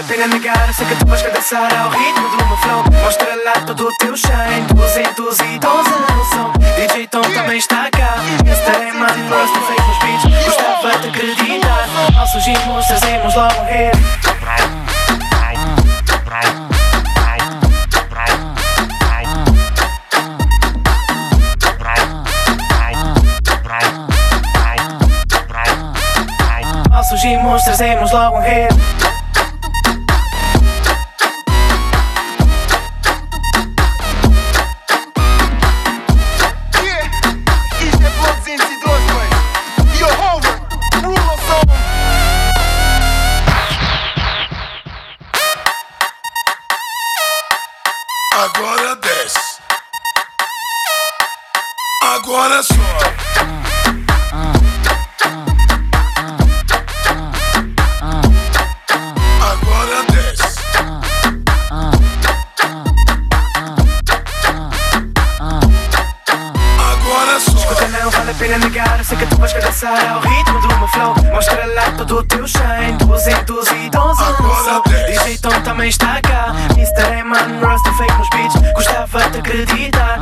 a pena negar Sei que tu vais cadeçar ao ritmo do meu flow. Mostra lá todo o teu shine Duzentos e doze no som DJ Tom também está cá. Mr. Man, Rust, fake nos beats. Gostava de acreditar. Ao surgimos, trazemos logo um hit surgimos, trazemos logo um hit. Agora sobe. pena negar, sei que tu vais cadeçar ao ritmo do meu flow. Mostra lá todo o teu shine, 212 no DJ Tom também está cá. Mr. Eman, Rasta fake nos beats. Gostava de acreditar.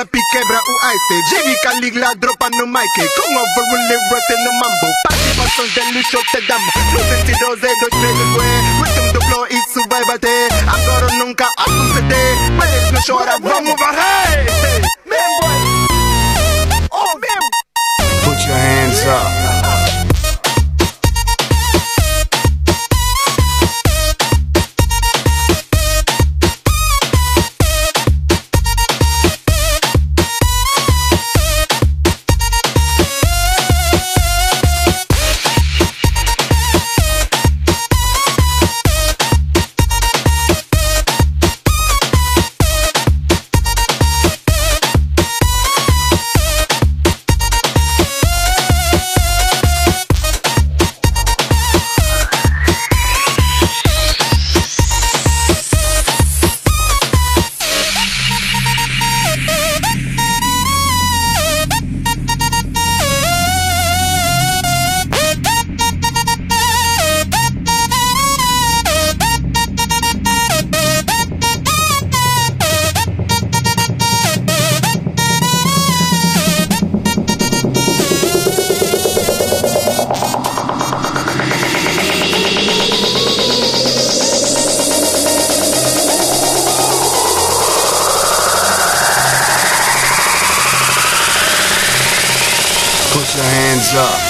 Mal surgimos, trazemos logo. ligla dropa no mic Com overrule rust no mambo. Participações de luxo te damos No sentido Z, dois, três, ué Rhythm do flow, isso vai bater Agora ou nunca a suceder Mas não chora, vamos varrer up.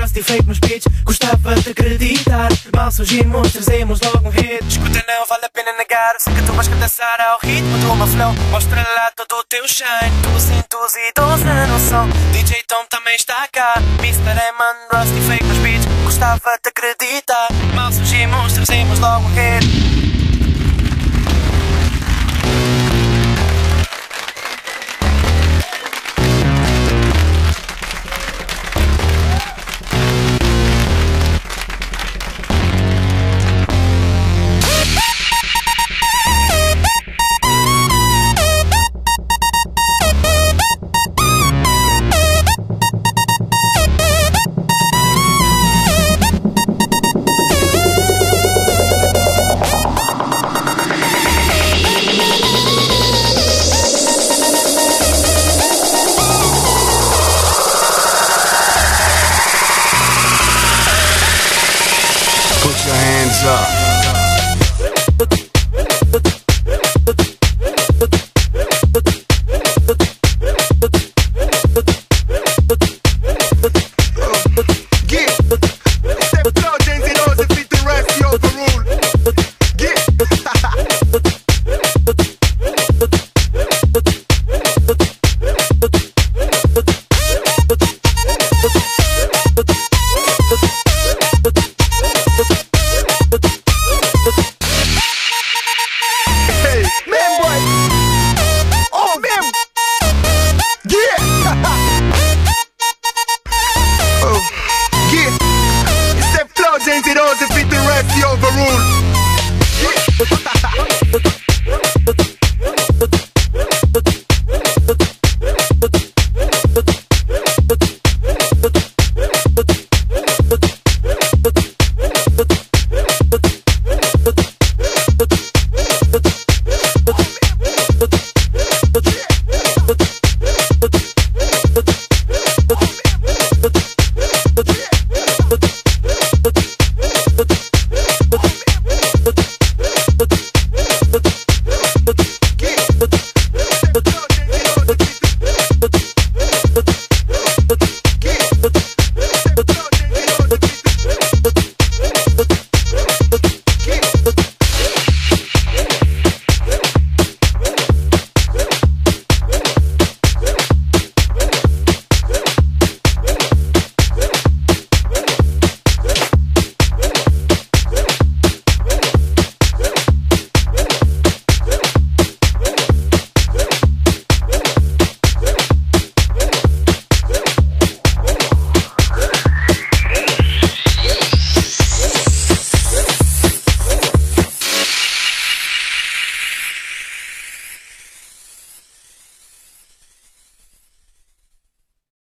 Nos beats. Gostava de acreditar. Mal surgimos, trazemos logo um hit. Escuta não vale a pena negar. Sei que tu vais cadeçar ao ritmo do meu flow Mostra lá todo o teu shine. 212 no som DJ Tom também está cá. Mr. Eman, Rusty Fake nos beats. Gostava de acreditar. Mal surgimos, trazemos logo um hit up.